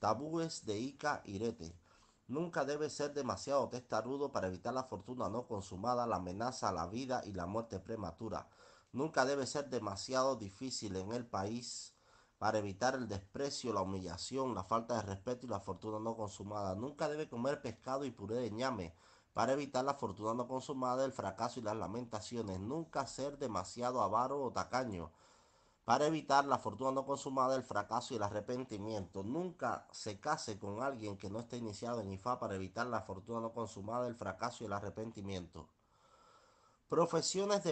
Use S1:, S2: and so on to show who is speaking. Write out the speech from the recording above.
S1: Tabúes de Ica Irete. Nunca debe ser demasiado testarudo para evitar la fortuna no consumada, la amenaza a la vida y la muerte prematura. Nunca debe ser demasiado difícil en el país para evitar el desprecio, la humillación, la falta de respeto y la fortuna no consumada. Nunca debe comer pescado y puré de ñame para evitar la fortuna no consumada, el fracaso y las lamentaciones. Nunca ser demasiado avaro o tacaño para evitar la fortuna no consumada, el fracaso y el arrepentimiento. Nunca se case con alguien que no esté iniciado en IFA para evitar la fortuna no consumada, el fracaso y el arrepentimiento. Profesiones de